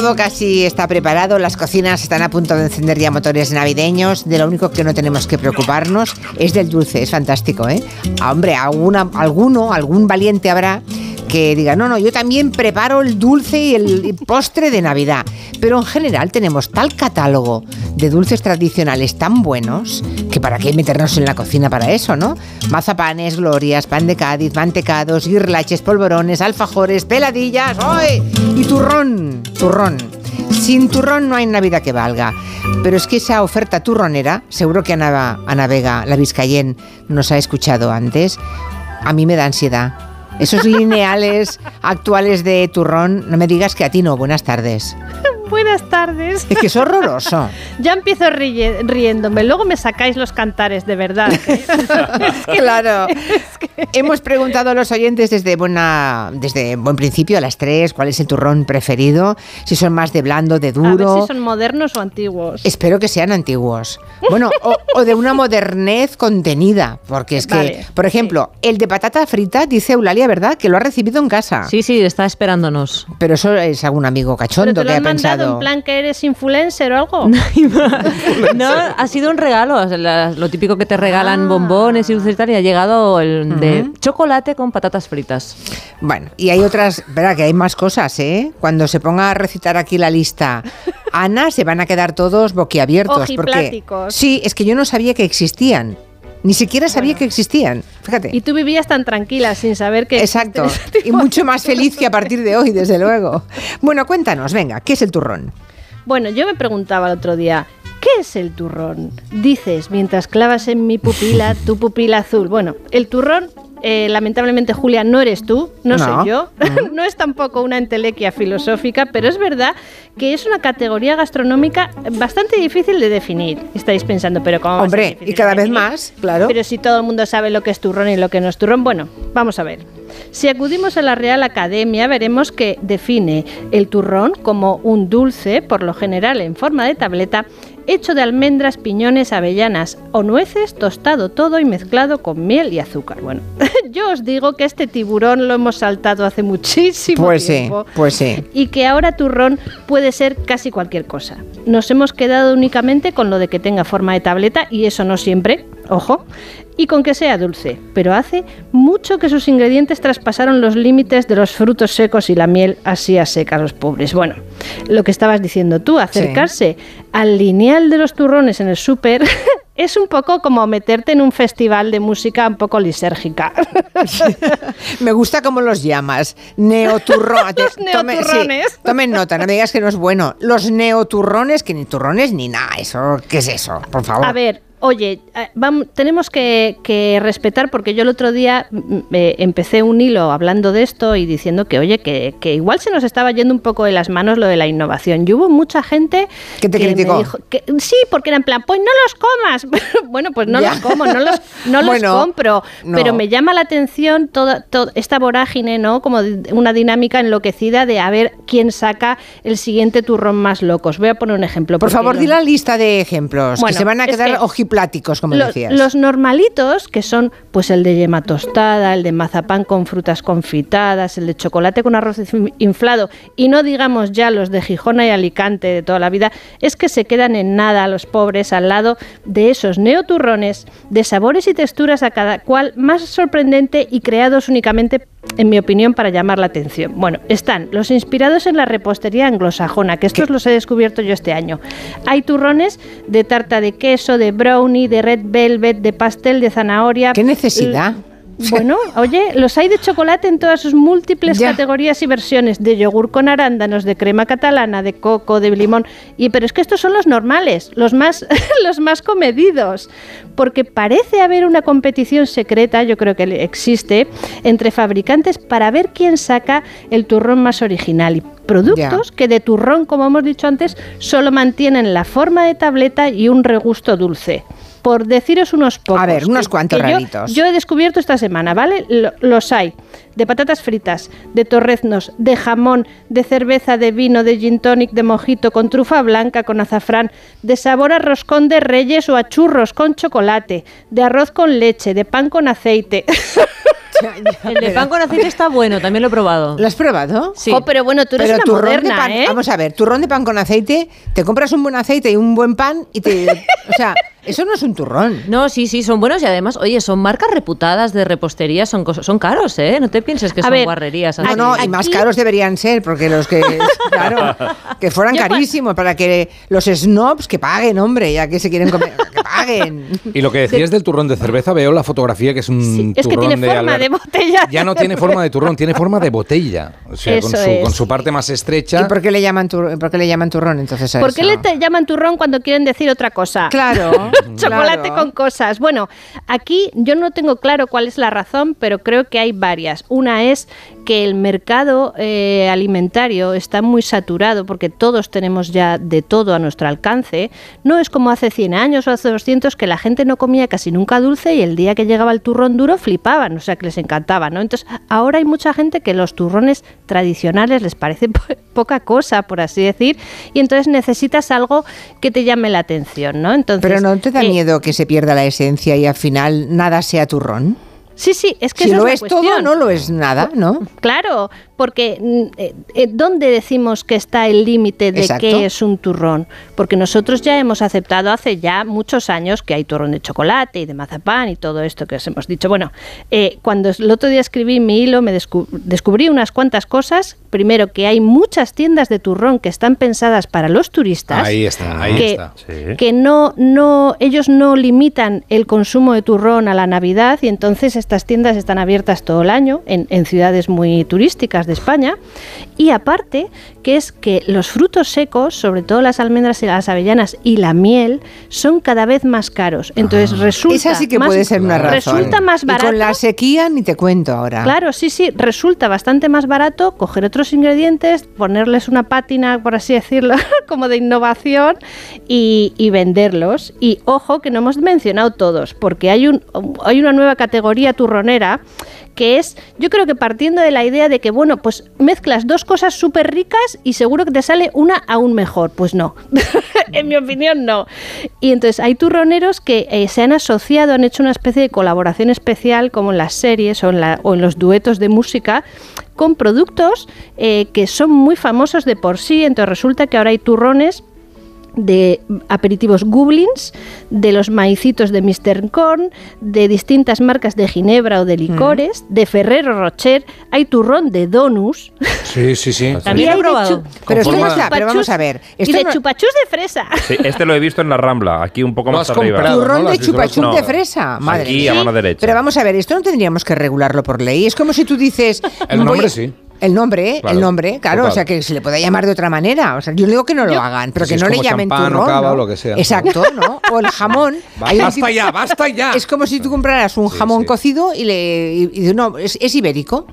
Todo casi está preparado, las cocinas están a punto de encender ya motores navideños. De lo único que no tenemos que preocuparnos es del dulce, es fantástico, ¿eh? Ah, hombre, alguna, alguno, algún valiente habrá que diga, no, no, yo también preparo el dulce y el postre de Navidad. Pero en general tenemos tal catálogo de dulces tradicionales tan buenos que para qué meternos en la cocina para eso, ¿no? Mazapanes, glorias, pan de Cádiz, mantecados, guirlaches, polvorones, alfajores, peladillas, ¡ay! Y turrón, turrón. Sin turrón no hay Navidad que valga. Pero es que esa oferta turronera, seguro que Ana, Ana Vega, la Vizcayen, nos ha escuchado antes, a mí me da ansiedad esos lineales actuales de turrón, no me digas que a ti no. Buenas tardes. Buenas tardes. Es que es horroroso. ya empiezo riéndome. Luego me sacáis los cantares, de verdad. claro. Hemos preguntado a los oyentes desde, buena, desde buen principio, a las tres, cuál es el turrón preferido. Si son más de blando, de duro. A ver si son modernos o antiguos. Espero que sean antiguos. Bueno, o, de una modernez contenida. Porque es que, por ejemplo, el de patata frita, dice Eulalia, ¿verdad? Que lo ha recibido en casa. Sí, sí, está esperándonos. Pero eso es algún amigo cachondo que ha pensado en plan que eres influencer o algo? no, ha sido un regalo. lo típico que te regalan ah. bombones y dulces y tal, y ha llegado el de chocolate con patatas fritas. Bueno, y hay otras, verdad que hay más cosas, ¿eh? Cuando se ponga a recitar aquí la lista, Ana, se van a quedar todos boquiabiertos. Porque, sí, es que yo no sabía que existían. Ni siquiera sabía que existían. Fíjate. Y tú vivías tan tranquila sin saber que. Exacto. Este y mucho más feliz que a partir de hoy, desde luego. Bueno, cuéntanos, venga, ¿qué es el turrón? Bueno, yo me preguntaba el otro día, ¿qué es el turrón? Dices, mientras clavas en mi pupila tu pupila azul. Bueno, el turrón eh, lamentablemente, Julia, no eres tú, no, soy yo. no es tampoco una entelequia filosófica, pero es verdad que es una categoría gastronómica bastante difícil de definir. Estáis pensando, pero ¿cómo? Hombre, y cada vez más, claro. Pero si todo el mundo sabe lo que es turrón y lo que no es turrón, bueno, vamos a ver. Si acudimos a la Real Academia, veremos que define el turrón como un dulce, por lo general en forma de tableta, hecho de almendras, piñones, avellanas o nueces, tostado todo y mezclado con miel y azúcar. Bueno, yo os digo que este tiburón lo hemos saltado hace muchísimo pues tiempo. Sí, pues sí. Y que ahora turrón puede ser casi cualquier cosa. Nos hemos quedado únicamente con lo de que tenga forma de tableta y eso no siempre, ojo, y con que sea dulce, pero hace mucho que sus ingredientes traspasaron los límites de los frutos secos y la miel así a seca a los pobres. Bueno, lo que estabas diciendo tú, acercarse al lineal de los turrones en el súper es un poco como meterte en un festival de música un poco lisérgica. Me gusta cómo los llamas. Neoturrones. los neoturrones. tomen nota, no me digas que no es bueno. Los neoturrones, que ni turrones ni nada. Eso, ¿Qué es eso? Por favor. A ver, Oye, eh, vamos, tenemos que, respetar, porque yo el otro día mm, eh, empecé un hilo hablando de esto y diciendo que, oye, que, igual se nos estaba yendo un poco de las manos lo de la innovación. Y hubo mucha gente que te que criticó. Me dijo que, sí, porque era en plan, pues no los comas. bueno, pues no los como, no los, no los compro. Pero me llama la atención toda, toda esta vorágine, ¿no? Como una dinámica enloquecida de a ver quién saca el siguiente turrón más locos. Voy a poner un ejemplo. Por favor, di la lista de ejemplos, que se van a quedar pláticos, como decías. Los normalitos, que son pues el de yema tostada, el de mazapán con frutas confitadas, el de chocolate con arroz inflado, y no digamos ya los de Gijona y Alicante de toda la vida, es que se quedan en nada los pobres al lado de esos neoturrones de sabores y texturas a cada cual más sorprendente y creados únicamente en mi opinión, para llamar la atención. Bueno, están los inspirados en la repostería anglosajona, que estos los he descubierto yo este año. Hay turrones de tarta de queso, de brownie, de red velvet, de pastel de zanahoria. ¿Qué necesidad? Bueno, oye, los hay de chocolate en todas sus múltiples categorías y versiones, de yogur con arándanos, de crema catalana, de coco, de limón. Y pero es que estos son los normales, los más los más comedidos, porque parece haber una competición secreta, yo creo que existe, entre fabricantes para ver quién saca el turrón más original. Y productos que de turrón, como hemos dicho antes, solo mantienen la forma de tableta y un regusto dulce por deciros unos pocos. A ver, unos cuantos raritos. Yo, he descubierto esta semana, ¿vale? los hay de patatas fritas, de torreznos, de jamón, de cerveza, de vino, de gin tonic, de mojito, con trufa blanca, con azafrán, de sabor a roscón de reyes o a churros con chocolate, de arroz con leche, de pan con aceite. El de pan con aceite está bueno, también lo he probado. ¿Lo has probado? Sí. Jo, pero bueno, tú eres una turrón de moderna, pan, ¿eh? vamos a ver, turrón de pan con aceite, te compras un buen aceite y un buen pan y te, o sea, eso no es un turrón. No, sí, sí, son buenos y además, oye, son marcas reputadas de repostería, son, son caros, ¿eh? No te pienses que A son ver, guarrerías. No, así. no, y más caros deberían ser, porque los que, claro, que fueran carísimos, para que los snobs que paguen, hombre, ya que se quieren comer, que paguen. Y lo que decías del turrón de cerveza, veo la fotografía que es un Sí, es que turrón tiene de forma Albert- de botella. Ya no tiene forma de turrón, tiene forma de botella. O sea, con Eso su, es. con su parte más estrecha. ¿Y por qué le llaman, tur- por qué le llaman turrón entonces a ¿Por qué le te llaman turrón cuando quieren decir otra cosa? Claro, Chocolate claro. con cosas. Bueno, aquí yo no tengo claro cuál es la razón, pero creo que hay varias. Una es que el mercado eh, alimentario está muy saturado porque todos tenemos ya de todo a nuestro alcance. No es como hace 100 años o hace 200 que la gente no comía casi nunca dulce y el día que llegaba el turrón duro flipaban, o sea que les encantaba, ¿no? Entonces ahora hay mucha gente que los turrones tradicionales les parece po- poca cosa, por así decir, y entonces necesitas algo que te llame la atención, ¿no? Entonces, Pero no te da eh, miedo que se pierda la esencia y al final nada sea turrón. Sí, sí, es que si esa lo es, todo, no lo es nada, ¿no? Claro, porque mm, eh, eh, ¿dónde decimos que está el límite de Exacto. qué es un turrón? Porque nosotros ya hemos aceptado hace ya muchos años que hay turrón de chocolate y de mazapán y todo esto que os hemos dicho. Bueno, eh, cuando el otro día escribí mi hilo me descu- descubrí unas cuantas cosas. Primero, que hay muchas tiendas de turrón que están pensadas para los turistas. Ahí está, ahí que, está. Sí. que no, no, ellos no limitan el consumo de turrón a la Navidad y entonces estas tiendas están abiertas todo el año en, en ciudades muy turísticas de España. Y aparte, que es que los frutos secos, sobre todo las almendras y las avellanas y la miel, son cada vez más caros. Entonces resulta Esa sí que más- puede ser una razón. Resulta más Y barato. con la sequía ni te cuento ahora. Claro, sí, sí, resulta bastante más barato coger otros ingredientes, ponerles una pátina, por así decirlo, como de innovación y, y venderlos. Y ojo que no hemos mencionado todos, porque hay, un, hay una nueva categoría turronera que es, yo creo que partiendo de la idea de que, bueno, pues mezclas dos cosas súper ricas y seguro que te sale una aún mejor. Pues no, en mi opinión no. Y entonces hay turroneros que eh, se han asociado, han hecho una especie de colaboración especial como en las series o en, los duetos de música con productos eh, que son muy famosos de por sí. Entonces resulta que ahora hay turrones de aperitivos Goblins, de los maicitos de Mr. Corn, de distintas marcas de ginebra o de licores, de Ferrero Rocher, hay turrón de Donus, Sí, sí, sí. También he probado. Pero esto no está, pero vamos a ver. y de no- chupachus de fresa. Sí, este lo he visto en la Rambla, aquí un poco más has arriba. comprado. Turrón de No, de fresa, madre Aquí mía. a mano derecha. Pero vamos a ver, esto no tendríamos que regularlo por ley. Es como si tú dices. El voy- nombre sí. El nombre, ¿eh? Claro, el nombre, claro, total. o sea que se le puede llamar de otra manera. O sea, yo digo que no lo Yo- hagan, pero que no le llamen champán o turrón. cava o ¿no? lo que sea. Exacto, ¿no? O el jamón. Un Basta ya, basta ya. Es como si tú compraras un Sí, jamón sí. cocido y le. Y, y- no, es, es ibérico.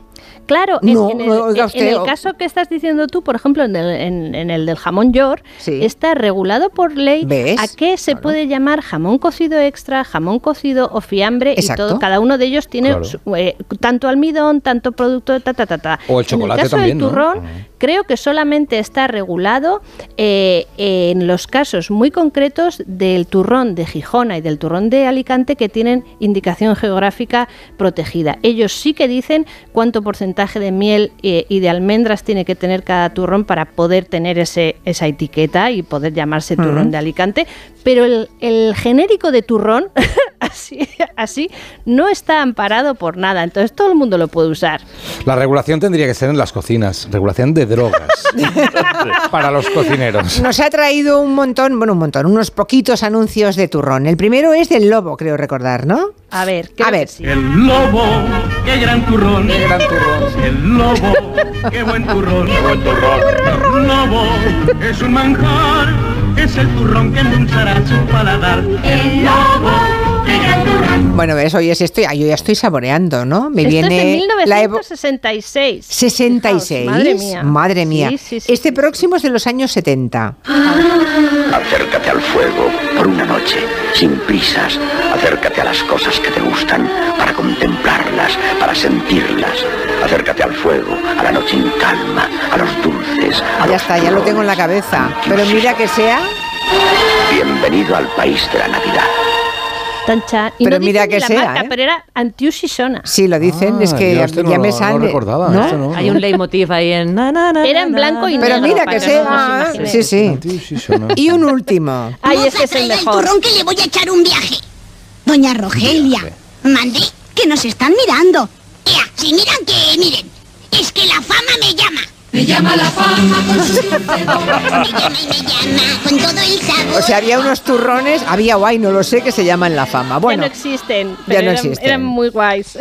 Claro, en, No, en el, no, oiga en- usted, en el o- caso que estás diciendo tú, por ejemplo, en el, en- en el del jamón york, Sí. está regulado por ley ¿Ves? a qué se Claro. puede llamar jamón cocido extra, jamón cocido o fiambre Exacto. y todo. Cada uno de ellos tiene Claro. su- eh, tanto almidón, tanto producto, ta, ta, ta, ta. O el En chocolate el caso también, del ¿no? Creo que solamente está regulado eh, en los casos muy concretos del turrón de Gijona y del turrón de Alicante que tienen indicación geográfica protegida. Ellos sí que dicen cuánto porcentaje de miel eh, y de almendras tiene que tener cada turrón para poder tener ese, esa etiqueta y poder llamarse turrón de Alicante, pero el, el genérico de turrón, así, así, no está amparado por nada, entonces todo el mundo lo puede usar. La regulación tendría que ser en las cocinas, regulación de drogas para los cocineros. Nos ha traído un montón, bueno, un montón, unos poquitos anuncios de turrón. El primero es del lobo, creo recordar, ¿no? A ver, creo A ver. que sí. El lobo, qué gran turrón. Qué gran turrón. El lobo, qué buen turrón. buen turrón. El lobo es un manjar, es el turrón que endulzará su paladar. El lobo, qué. Bueno, ves, hoy es esto, yo ya estoy saboreando, ¿no? Me Esto viene es de la evo- 1966. 66. Fijaos, madre mía. Madre mía. Sí, sí, sí, este sí, próximo es de los años 70. Acércate al fuego por una noche, sin prisas. Acércate a las cosas que te gustan, para contemplarlas, para sentirlas. Acércate al fuego, a la noche en calma, a los dulces. a Ya los está, ya lo tengo en la cabeza. Pero mira que sea. Bienvenido al país de la Navidad. Tan cha- y Pero no mira que la sea, marca, ¿eh? pero era Antiushisona. Sí, lo dicen, Ah, es que este no ya lo- me no sale. recordaba, ¿no? esto no. Hay un leitmotiv ahí en... na, na, na, Era en na, blanco y na, Pero negro, mira que que no sea. imaginemos. Sí, sí. Y un último. Ay, Moza, este es el mejor. turrón que le voy a echar un viaje. Doña Rogelia, mande, que nos están mirando. Ea, si miran que miren. Es que la fama me llama. Me llama la fama con su Me llama y me llama con todo el sabor. O sea, había unos turrones, había guay, no lo sé, que se llaman la fama. Bueno, ya no existen, ya pero no eran, existen. eran muy guays.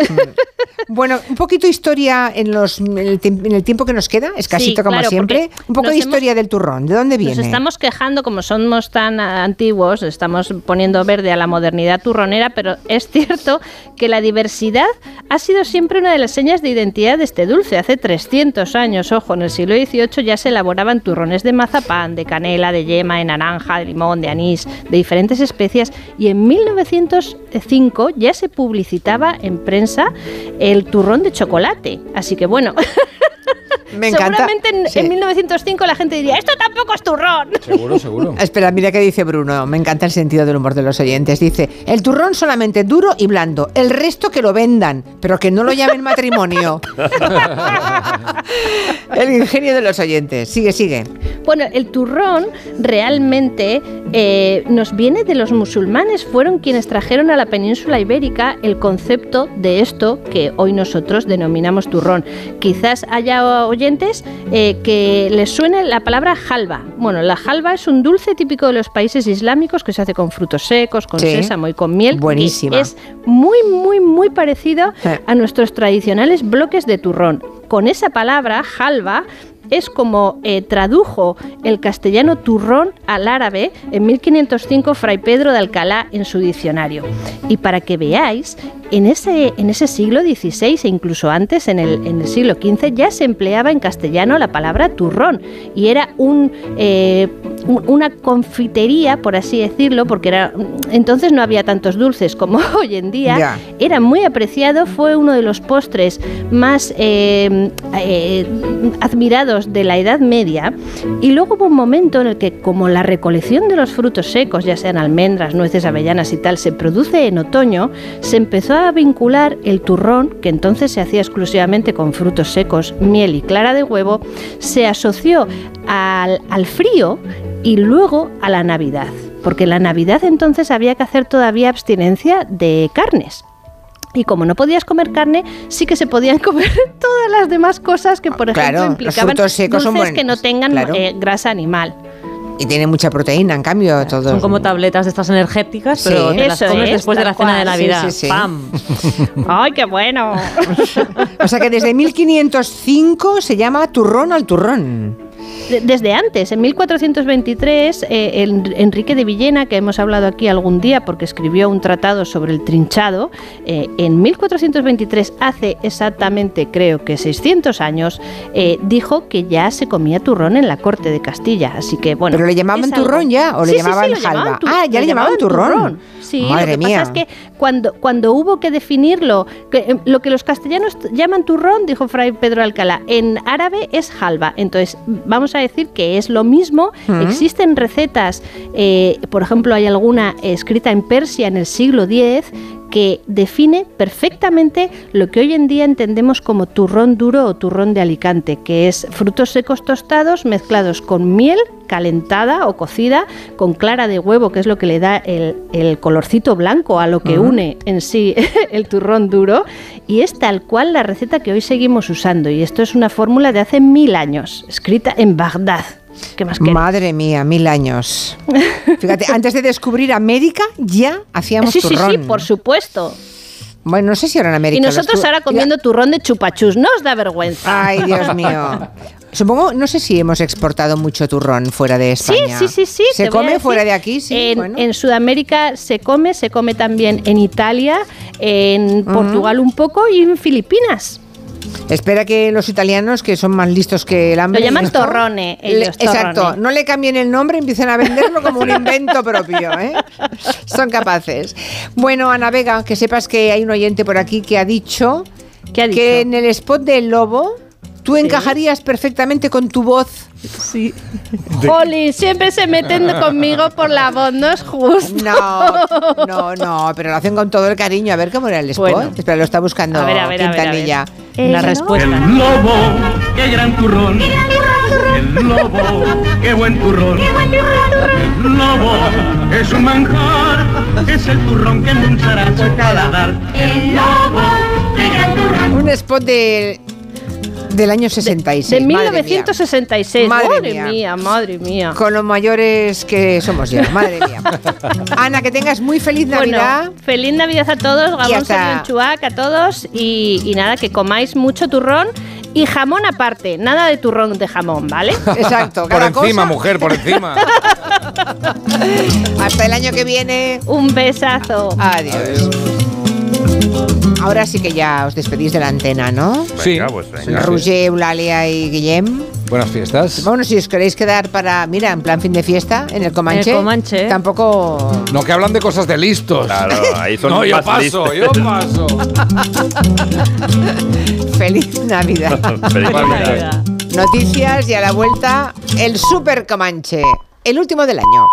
bueno, un poquito historia en, los, en, el, en el tiempo que nos queda, escasito Sí, como claro, siempre. Un poco de historia del turrón, ¿de dónde viene? Nos estamos quejando, como somos tan ah, antiguos, estamos poniendo verde a la modernidad turronera, pero es cierto que la diversidad ha sido siempre una de las señas de identidad de este dulce. Hace 300 años, ojo, en el siglo XVIII ya se elaboraban turrones de mazapán, de canela, de yema, de naranja, de limón, de anís, de diferentes especias, y en 1905 ya se publicitaba en prensa el turrón de chocolate. Así que bueno. Me encanta. Seguramente en, Sí. en 1905 la gente diría, esto tampoco es turrón. Seguro, seguro. Espera, mira qué dice Bruno. Me encanta el sentido del humor de los oyentes. Dice, el turrón solamente duro y blando. El resto que lo vendan, pero que no lo llamen matrimonio. el ingenio de los oyentes. Sigue, sigue. Bueno, el turrón realmente eh, nos viene de los musulmanes. Fueron quienes trajeron a la península ibérica el concepto de esto que hoy nosotros denominamos turrón. Quizás haya oyentes eh, que les suene la palabra halva. Bueno, la halva es un dulce típico de los países islámicos que se hace con frutos secos, con Sí. sésamo y con miel. Buenísima. Es muy, muy, muy parecido Sí. a nuestros tradicionales bloques de turrón. Con esa palabra, halva, es como eh, tradujo el castellano turrón al árabe en 1505 Fray Pedro de Alcalá en su diccionario. Y para que veáis, en ese, en ese siglo XVI e incluso antes, en el, en el siglo XV, ya se empleaba en castellano la palabra turrón y era un, eh, un- una confitería, por así decirlo, porque era, entonces no había tantos dulces como hoy en día. Era muy apreciado, fue uno de los postres más eh, eh, admirados de la Edad Media. Y luego hubo un momento en el que, como la recolección de los frutos secos, ya sean almendras, nueces, avellanas y tal, se produce en otoño, se empezó a vincular el turrón, que entonces se hacía exclusivamente con frutos secos, miel y clara de huevo, se asoció al, al frío y luego a la Navidad. Porque en la Navidad entonces había que hacer todavía abstinencia de carnes. Y como no podías comer carne, sí que se podían comer todas las demás cosas que, por Ah, ejemplo, claro, los implicaban frutos secos son dulces que no tengan claro. eh, grasa animal. Y tiene mucha proteína, en cambio, todo. Son como tabletas de estas energéticas, pero Sí. te las Eso comes es, después de la tal cena de cual. Navidad. Sí, sí, sí. ¡Pam! ¡Ay, qué bueno! O sea que desde 1505 se llama turrón al turrón. De- Desde antes, en 1423, eh, Enrique de Villena, que hemos hablado aquí algún día porque escribió un tratado sobre el trinchado, eh, en 1423, hace exactamente creo que 600 años, eh, dijo que ya se comía turrón en la corte de Castilla. Así que bueno. ¿Pero le llamaban turrón ya o le Sí, sí, sí, llamaban lo llamaban jalba? Ah, ya le llamaban turrón. Sí, Madre lo que mía. pasa es que cuando, cuando hubo que definirlo, que, eh, lo que los castellanos llaman turrón, dijo Fray Pedro Alcalá, en árabe es halva. Entonces, vamos a decir que es lo mismo. Mm. Existen recetas, eh, por ejemplo, hay alguna escrita en Persia en el siglo X que define perfectamente lo que hoy en día entendemos como turrón duro o turrón de Alicante, que es frutos secos tostados mezclados con miel calentada o cocida, con clara de huevo, que es lo que le da el, el colorcito blanco a lo que une en sí el turrón duro, y es tal cual la receta que hoy seguimos usando, y esto es una fórmula de hace mil años, escrita en Bagdad. ¿Qué más queréis? Madre mía, mil años. Fíjate, antes de descubrir América ya hacíamos Sí, sí, turrón. sí, por supuesto. Bueno, no sé si ahora en América. Y nosotros ahora comiendo turrón de chupachus, ¿no os da vergüenza? Ay, Dios mío. Supongo, no sé si hemos exportado mucho turrón fuera de Sí, España. sí, sí, sí. ¿Se come decir. fuera de aquí? Sí. En, bueno. en Sudamérica se come, se come también en Italia, en Portugal un poco y en Filipinas. Espera que los italianos, que son más listos que el hambre. Lo llaman y esto, torrone, le- ellos, torrone. Exacto, no le cambien el nombre, empiecen a venderlo como un invento propio. ¿eh? Son capaces. Bueno, Ana Vega, que sepas que hay un oyente por aquí que ha dicho ¿Qué ha dicho? que en el spot del lobo Tú encajarías perfectamente con tu voz. Sí. Jolín, siempre se meten conmigo por la voz, no es justo. No, no, no, pero lo hacen con todo el cariño. A ver cómo era el spot. Bueno. Espera, lo está buscando A ver, a ver, a ver, a ver. Quintanilla. La respuesta. El lobo, qué gran turrón. El lobo, qué buen turrón. El lobo es un manjar, es el turrón que endulzará su paladar. El lobo, qué gran turrón. Un spot de, del año 66. De madre mía. 1966. Madre Madre, mía. mía. madre mía. Con los mayores que somos ya, madre mía. Ana, que tengas muy feliz Navidad. Bueno, feliz Navidad a todos, Gabón hasta- Chuac a todos y, y nada, que comáis mucho turrón y jamón aparte, nada de turrón de jamón, ¿vale? Exacto, Por encima, cosa. mujer, por encima. Hasta el año que viene. Un besazo. Adiós. Ahora sí que ya os despedís de la antena, ¿no? Sí. Venga, pues venga. Roger, Eulalia y Guillem. Buenas fiestas. Bueno, si os queréis quedar para, mira, en plan fin de fiesta, en el Comanche. En el Comanche. Tampoco. No, que hablan de cosas de listos. Claro, ahí son no, yo paso, listos. yo paso. Feliz Navidad. Feliz Navidad. Noticias y a la vuelta, el Super Comanche, el último del año.